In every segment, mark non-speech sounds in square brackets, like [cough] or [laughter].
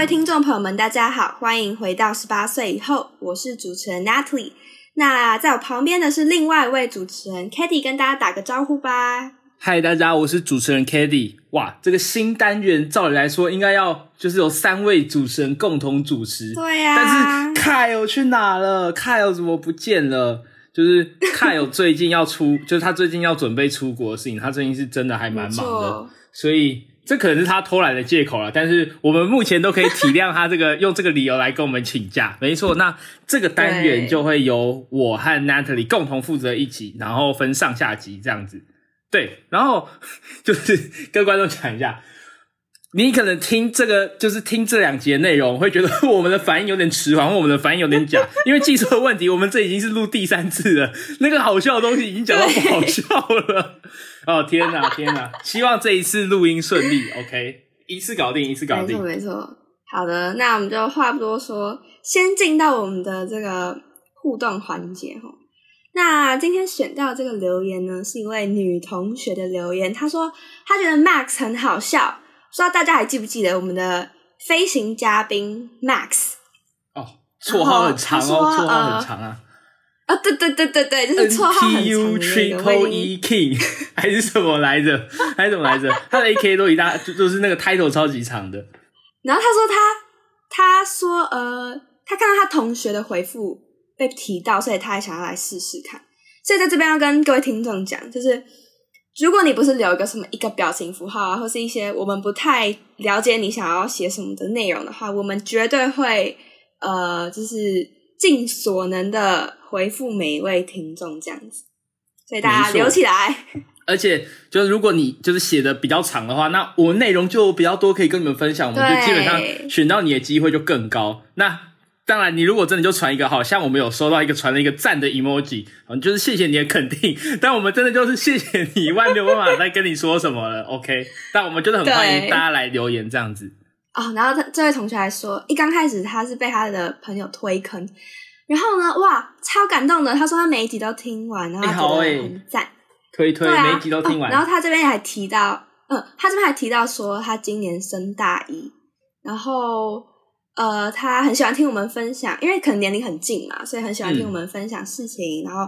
位听众朋友们，大家好，欢迎回到十八岁以后，我是主持人 Natalie。那在我旁边的是另外一位主持人 k a t i e 跟大家打个招呼吧。嗨，大家，我是主持人 k a t i e。哇，这个新单元照理来说应该要就是有三位主持人共同主持，对呀、但是 Kyle 去哪了？Kyle 怎么不见了？就是 Kyle 最近要出，就是他最近要准备出国的事情，他最近是真的还蛮忙的，所以这可能是他偷懒的借口了。但是我们目前都可以体谅他这个 [laughs] 用这个理由来跟我们请假，没错。那这个单元就会由我和 Natalie 共同负责一集，然后分上下集这样子。对，然后 [laughs] 就是跟观众讲一下，你可能听这个，就是听这两节内容，会觉得我们的反应有点迟缓，或我们的反应有点假，因为技术的问题。我们这已经是录第三次了，[laughs] 那个好笑的东西已经讲到不好笑了。哦天哪，天哪！希望这一次录音顺利，OK，一次搞定，一次搞定没错。没错。好的，那我们就话不多说，先进到我们的这个互动环节哈。那今天选到这个留言呢，是一位女同学的留言，她说她觉得 Max 很好笑，不知道大家还记不记得我们的飞行嘉宾 Max 哦，绰号很长哦，绰号很长啊。啊？对对对对对，就是绰号很长 NTU 的那个 Triple E King 还是什么来着？还是什么来着？[laughs] 他的 AK 都一大，就就是那个 title 超级长的。然后他说他他说呃，他看到他同学的回复被提到，所以他也想要来试试看。所以在这边要跟各位听众讲，就是如果你不是留一个什么一个表情符号啊，或是一些我们不太了解你想要写什么的内容的话，我们绝对会呃，就是尽所能的回复每一位听众这样子。所以大家留起来。而且，就是如果你就是写的比较长的话，那我们内容就比较多可以跟你们分享，我们就基本上选到你的机会就更高。那当然，你如果真的就传一个，好像我们有收到一个传了一个赞的 emoji，嗯，就是谢谢你的肯定，[laughs] 但我们真的就是谢谢你以外没有办法再跟你说什么了，OK？但我们真的很欢迎大家来留言这样子。哦，然后他这位同学还说，一刚开始他是被他的朋友推坑，然后呢，哇，超感动的。他说他每一集都听完，然后他觉得很赞，推推、啊，每一集都听完，哦。然后他这边还提到，嗯，他这边还提到说他今年升大一，然后呃，他很喜欢听我们分享，因为可能年龄很近嘛，所以很喜欢听嗯我们分享事情，然后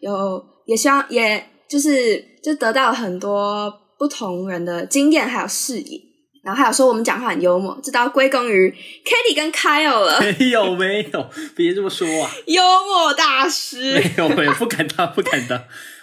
有也希望也就是就得到了很多不同人的经验还有视野。然后还有说我们讲话很幽默，这都要归功于 Katy 跟 Kyle 了，没有没有，别这么说啊。[laughs] 幽默大师。没有没有，不敢当，不敢当。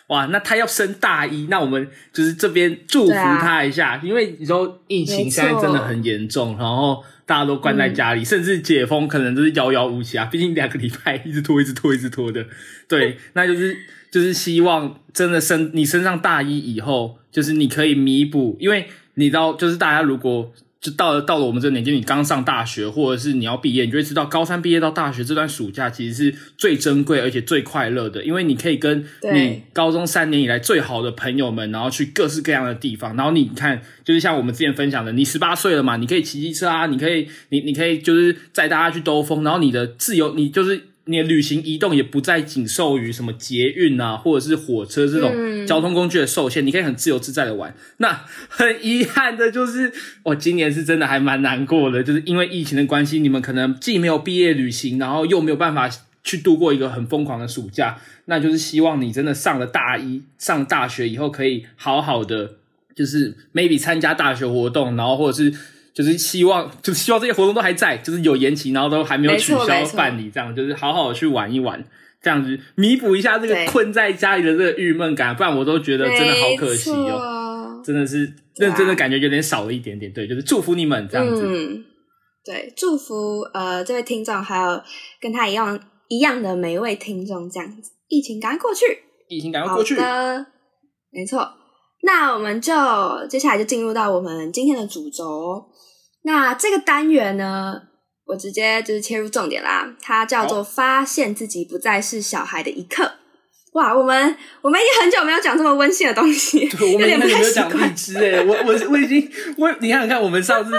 哇，那他要升大一，那我们就是这边祝福他一下，因为你说疫情现在真的很严重，然后大家都关在家里，甚至解封可能都是遥遥无期啊。毕竟两个礼拜一直拖，一直拖，一直拖的。对，那就是就是希望真的身你身上大一以后，就是你可以弥补，因为你知道，就是大家如果就到了到了我们这个年纪，你刚上大学，或者是你要毕业，你就会知道，高三毕业到大学这段暑假其实是最珍贵而且最快乐的，因为你可以跟你高中三年以来最好的朋友们，然后去各式各样的地方。然后你看，就是像我们之前分享的，你十八岁了嘛，你可以骑机车啊，你可以，你你可以就是载大家去兜风，然后你的自由，你就是。你的旅行移动也不再仅受于什么捷运啊，或者是火车这种嗯交通工具的受限，你可以很自由自在的玩。那很遗憾的就是，[laughs] 我今年是真的还蛮难过的，就是因为疫情的关系，你们可能既没有毕业旅行，然后又没有办法去度过一个很疯狂的暑假。那就是希望你真的上了大一、上大学以后，可以好好的，就是 maybe 参加大学活动，然后或者是。就是希望，就是希望这些活动都还在，就是有延期，然后都还没有取消办理，这样就是好好的去玩一玩，这样子弥补一下这个困在家里的这个郁闷感，不然我都觉得真的好可惜哦。哦。真的是认真的感觉有点少了一点点，对，就是祝福你们这样子。嗯，对，祝福呃这位听众，还有跟他一样一样的每一位听众，这样子，疫情赶快过去。疫情赶快好过去，的，没错。那我们就接下来就进入到我们今天的主轴哦。那这个单元呢，我直接就是切入重点啦，它叫做“发现自己不再是小孩的一刻”。哇，我们我们已经很久没有讲这么温馨的东西，对我们有有点不太习没有讲荔惯。枝哎、我我我已经我你看看我们上次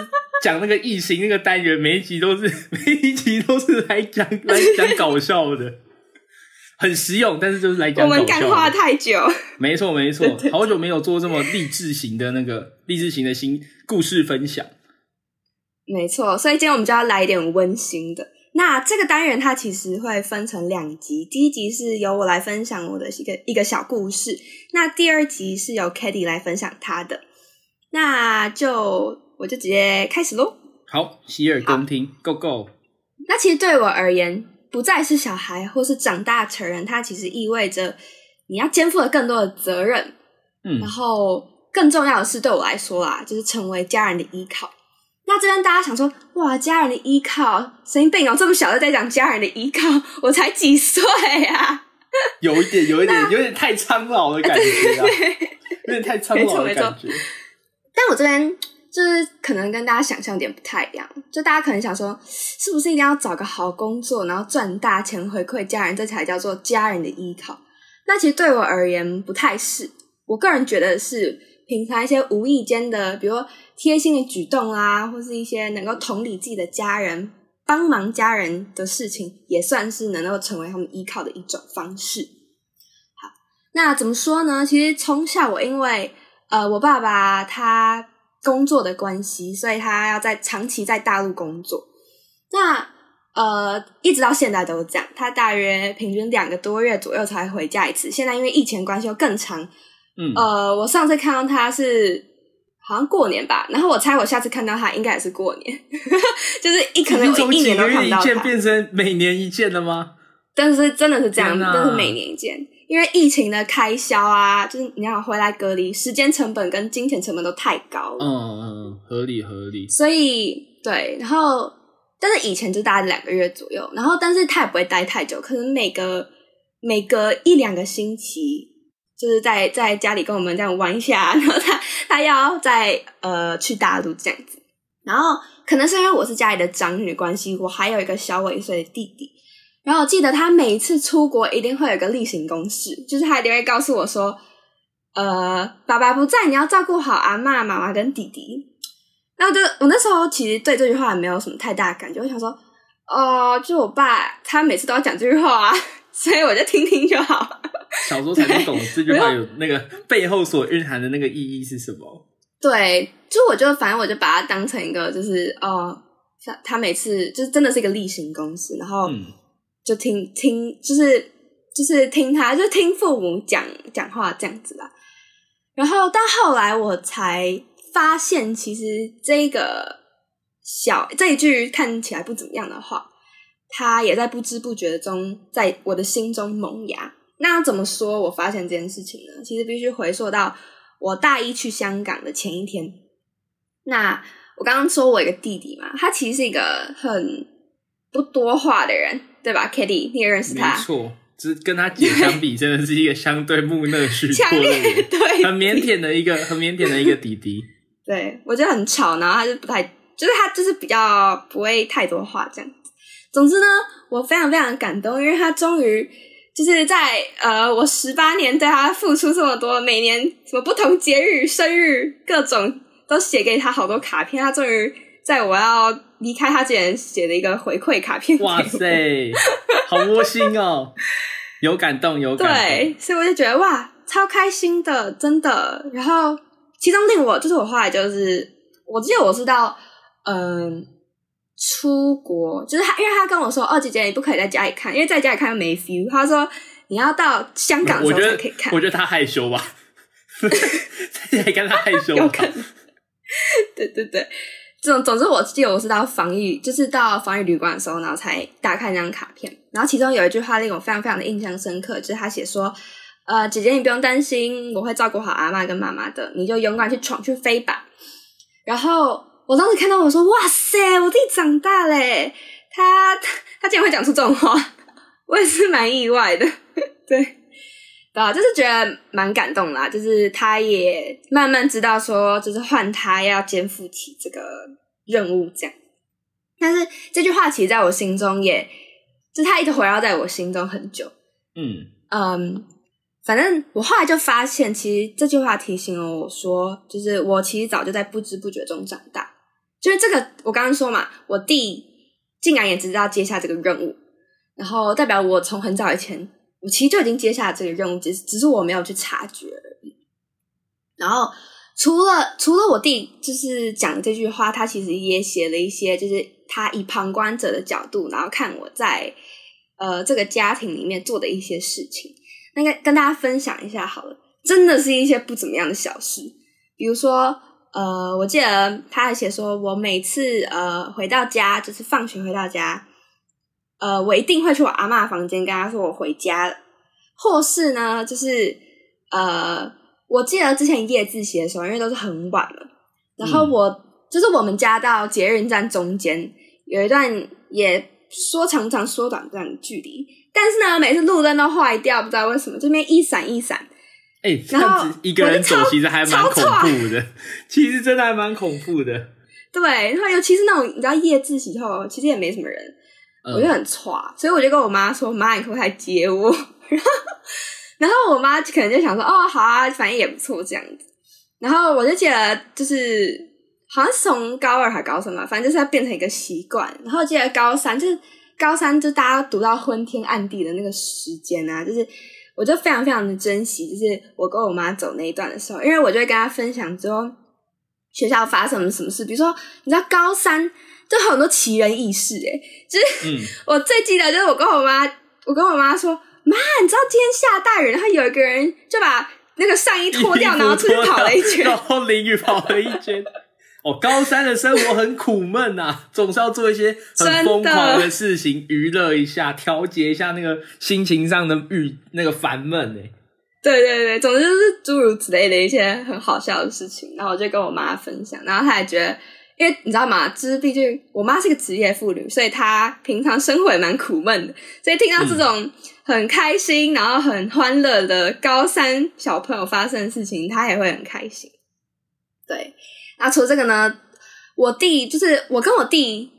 讲那个异形那个单元，每一集都是每一集都是来讲来讲搞笑的，很实用，但是就是来讲我们干话。太久，没错没错 [laughs] 好久没有做这么励志型的那个励志型的新故事分享。没错，所以今天我们就要来一点温馨的。那这个单元它其实会分成两集，第一集是由我来分享我的一个一个小故事，那第二集是由 k a t i e 来分享他的。那就我就直接开始喽。好，洗耳恭听，Go Go。那其实对我而言，不再是小孩或是长大成人，它其实意味着你要肩负了更多的责任。嗯然后更重要的是，对我来说啦，就是成为家人的依靠。那这边大家想说，哇，家人的依靠，神经病哦！这么小就在讲家人的依靠，[laughs] 我才几岁啊？有一点，有一点，有点太苍老的感觉啊，[laughs] 有点太苍老的感觉。但我这边就是可能跟大家想象有点不太一样，就大家可能想说，是不是一定要找个好工作，然后赚大钱回馈家人，这才叫做家人的依靠？那其实对我而言不太是，我个人觉得是平常一些无意间的，比如说贴心的举动啊，或是一些能够同理自己的家人，帮忙家人的事情，也算是能够成为他们依靠的一种方式。好，那怎么说呢？其实从小我因为呃，我爸爸他工作的关系，所以他要在长期在大陆工作。那呃，一直到现在都是这样，他大约平均两个多月左右才回家一次。现在因为疫情关系又更长，嗯，呃，我上次看到他是好像过年吧，然后我猜我下次看到他应该也是过年，[laughs] 就是一可能一年都看不到他，见变成每年一见了吗？但是真的是这样，天哪真是每年一见。因为疫情的开销啊，就是你要回来隔离，时间成本跟金钱成本都太高了，嗯嗯，嗯合理合理。所以对，然后但是以前就大概两个月左右，然后但是他也不会待太久，可能每隔每隔一两个星期，就是在在家里跟我们这样玩一下，[laughs] 然后他他要再呃去大陆这样子，然后可能是因为我是家里的长女关系，我还有一个小我一岁的弟弟。然后我记得他每一次出国一定会有个例行公事，就是他一定会告诉我说，呃，爸爸不在，你要照顾好阿妈、妈妈跟弟弟。然后就我那时候其实对这句话没有什么太大的感觉，我想说，哦、就我爸他每次都要讲这句话啊，所以我就听听就好。小时候才不懂这句话有那个背后所蕴含的那个意义是什么。对，就我就反正我就把它当成一个就是哦，像他每次就是真的是一个例行公事，然后嗯就听听就是就是听他就听父母讲讲话这样子啦。然后到后来我才发现，其实这个小这一句看起来不怎么样的话，它也在不知不觉中在我的心中萌芽。那要怎么说我发现这件事情呢？其实必须回溯到我大一去香港的前一天。那我刚刚说我一个弟弟嘛，他其实是一个很不多话的人，对吧？Kitty，你也认识他没，错，只跟他姐相比，真的是一个相对木讷许强烈人，对很腼腆的一个，[laughs] 很腼腆的一个弟弟。对我觉得很吵，然后他就不太，就是他就是比较不会太多话这样子。总之呢，我非常非常感动，因为他终于就是在呃，我十八年对他付出这么多，每年什么不同节日、生日各种都写给他好多卡片，他终于在我要离开他之前写了一个回馈卡片。哇塞，好窝心哦，有感动，有感动。对，所以我就觉得哇，超开心的，真的。然后其中令我就是我后来就是，我记得我是到嗯、出国，就是他，因为他跟我说，哦，姐姐你不可以在家里看，因为在家里看没 feel。他说你要到香港的时候才可以看我。觉得他害羞吧，[laughs] 在家里看他害羞吧有可。能。[laughs] 对对对，总总之，我记得我是到防疫，就是到防疫旅馆的时候，然后才打开那张卡片。然后其中有一句话令我非常非常的印象深刻，就是他写说：“呃，姐姐你不用担心，我会照顾好阿妈跟妈妈的，你就勇敢去闯去飞吧。”然后我当时看到我说：“哇塞，我自己长大嘞！他他他竟然会讲出这种话，我也是蛮意外的。[laughs] ”对。对啊，就是觉得蛮感动啦，就是他也慢慢知道说，就是换他要肩负起这个任务这样。但是这句话其实在我心中也，就他一直围绕在我心中很久。嗯嗯，反正我后来就发现，其实这句话提醒了我说，就是我其实早就在不知不觉中长大。就是这个，我刚刚说嘛，我弟竟然也知道接下这个任务，然后代表我从很早以前，我其实就已经接下了这个任务，只是只是我没有去察觉而已。然后除了除了我弟就是讲这句话，他其实也写了一些，就是他以旁观者的角度，然后看我在呃这个家庭里面做的一些事情。那个跟大家分享一下好了，真的是一些不怎么样的小事，比如说呃，我记得他还写说，我每次呃回到家，就是放学回到家，呃，我一定会去我阿嬷房间跟他说我回家了，或是呢，就是呃。我记得之前夜自习的时候，因为都是很晚了，然后我就是我们家到捷运站中间有一段也说长长说短短的距离，但是呢，每次路灯都坏掉，不知道为什么这边一闪一闪。哎，这样子一个人走其实还蛮恐怖的，其实真的还蛮恐怖的。对，然后尤其是那种你知道夜自习后，其实也没什么人，我就很差，所以我就跟我妈说：“妈，你可不可以接我？” [laughs] 然后。然后我妈可能就想说，哦，好啊，反应也不错这样子。然后我就记得，就是好像是从高二还高三嘛，反正就是要变成一个习惯。然后记得高三，就是高三，就大家读到昏天暗地的那个时间啊，就是我就非常非常的珍惜，就是我跟我妈走那一段的时候，因为我就会跟她分享之后学校发生了什么事，比如说你知道高三就很多奇人异事，诶就是我最记得就是我跟我妈，我跟我妈说。妈，你知道今天下大雨，然后有一个人就把那个上衣脱掉，然后出去跑了一圈，然后淋雨跑了一圈。哦，高三的生活很苦闷呐，[laughs] 总是要做一些很疯狂的事情，娱乐一下，调节一下那个心情上的郁那个烦闷哎。对对对，总之就是诸如此类的一些很好笑的事情，然后我就跟我妈分享，然后她也觉得，因为你知道吗？就是毕竟我妈是个职业妇女，所以她平常生活也蛮苦闷的，所以听到这种。很开心，然后很欢乐的高三小朋友发生的事情，她也会很开心。对，那除了这个呢，我弟就是我跟我弟，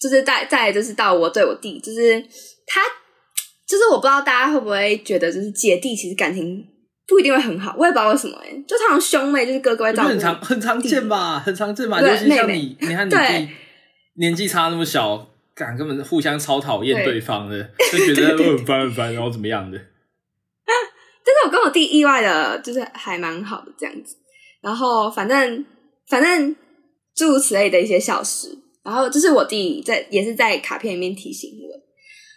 就是再再就是到我对我弟，就是他，就是我不知道大家会不会觉得，就是姐弟其实感情不一定会很好，我也不知道为什么哎，就常常兄妹就是哥哥会照顾，很常很常见吧，很常见吧，尤其像你，你看你弟年纪差那么小。感根本互相超讨厌对方的，就觉得很烦很烦，然后怎么样的？[laughs] 但是我跟我弟意外的，就是还蛮好的这样子。然后反正反正诸如此类的一些小事，然后这是我弟在也是在卡片里面提醒我。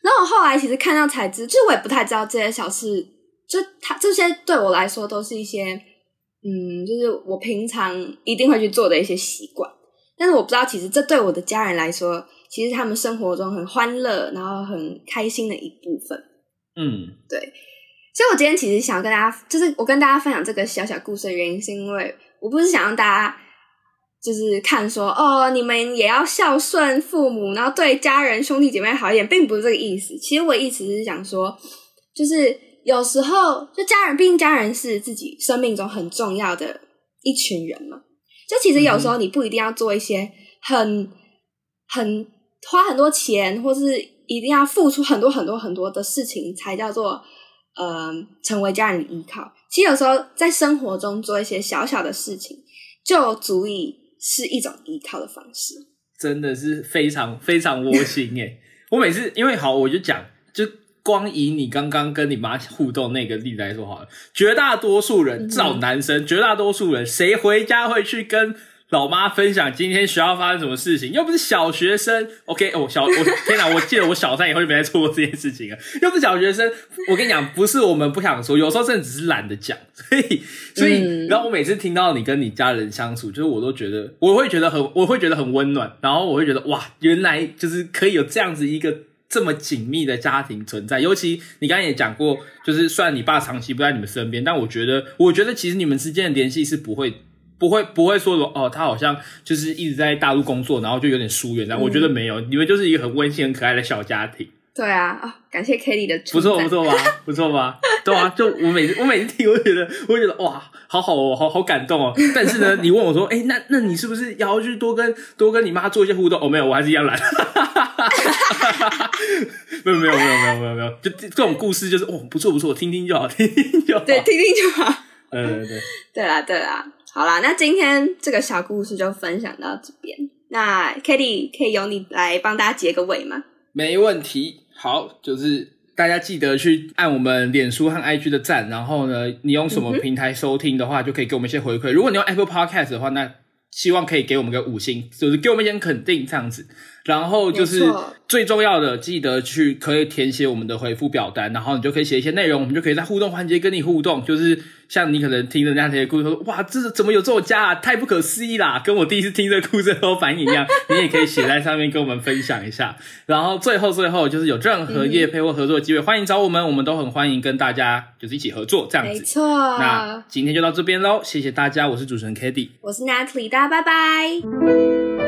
然后我后来其实看到才知，就是我也不太知道这些小事，就他这些对我来说都是一些嗯，就是我平常一定会去做的一些习惯。但是我不知道，其实这对我的家人来说。其实他们生活中很欢乐，然后很开心的一部分。嗯，对。所以我今天其实想要跟大家，就是我跟大家分享这个小小故事的原因，是因为我不是想让大家就是看说哦，你们也要孝顺父母，然后对家人兄弟姐妹好一点，并不是这个意思。其实我意思是想说，就是有时候就家人，毕竟家人是自己生命中很重要的一群人嘛。就其实有时候你不一定要做一些很很。花很多钱，或是一定要付出很多很多很多的事情，才叫做呃成为家人的依靠。其实有时候在生活中做一些小小的事情，就足以是一种依靠的方式。真的是非常非常窝心诶！[laughs] 我每次因为好，我就讲，就光以你刚刚跟你妈互动那个例子来说好了，绝大多数人找男生，绝大多数人谁回家会去跟？老妈分享今天学校发生什么事情，又不是小学生。OK，我小我天哪，我记得我小三以后就没再做过这件事情了。又不是小学生，我跟你讲，不是我们不想说，有时候真的只是懒得讲。所以，所以，然后我每次听到你跟你家人相处，就是我都觉得，我会觉得很，我会觉得很温暖。然后我会觉得，哇，原来就是可以有这样子一个这么紧密的家庭存在。尤其你刚刚也讲过，就是虽然你爸长期不在你们身边，但我觉得，我觉得其实你们之间的联系是不会。不会不会说哦，他好像就是一直在大陆工作，然后就有点疏远。但我觉得没有，你们就是一个很温馨、很可爱的小家庭。对啊，啊，感谢 Kitty 的不错不错吧，[laughs] 不错吧？对啊，就我每次我每次听，我觉得我觉得哇，好好哦，好好感动哦。但是呢，[laughs] 你问我说，哎，那那你是不是要去多跟多跟你妈做一些互动？哦，没有，我还是一样懒。[laughs] 没有没有没有没有没有没有，就这种故事就是哦，不错不错，听听就好，听听就好，对，听听就好。嗯 [laughs] 对对对啦对啦。好啦，那今天这个小故事就分享到这边。那 k a t i e 可以由你来帮大家结个尾吗？没问题。好，就是大家记得去按我们脸书和 IG 的赞，然后呢，你用什么平台收听的话，就可以给我们一些回馈。如果你用 Apple Podcast 的话，那希望可以给我们个五星，就是给我们一点肯定这样子。然后就是最重要的，记得去可以填写我们的回复表单，然后你就可以写一些内容，我们就可以在互动环节跟你互动。就是像你可能听人家这些故事，说哇，这是怎么有这种家啊？太不可思议啦！跟我第一次听这个故事的时候反应一样，你也可以写在上面跟我们分享一下。然后最后最后就是有任何业配或合作的机会，欢迎找我们，我们都很欢迎跟大家就是一起合作这样子。没错。那今天就到这边喽，谢谢大家，我是主持人 k a t i e 我是 Natalie，大家拜拜。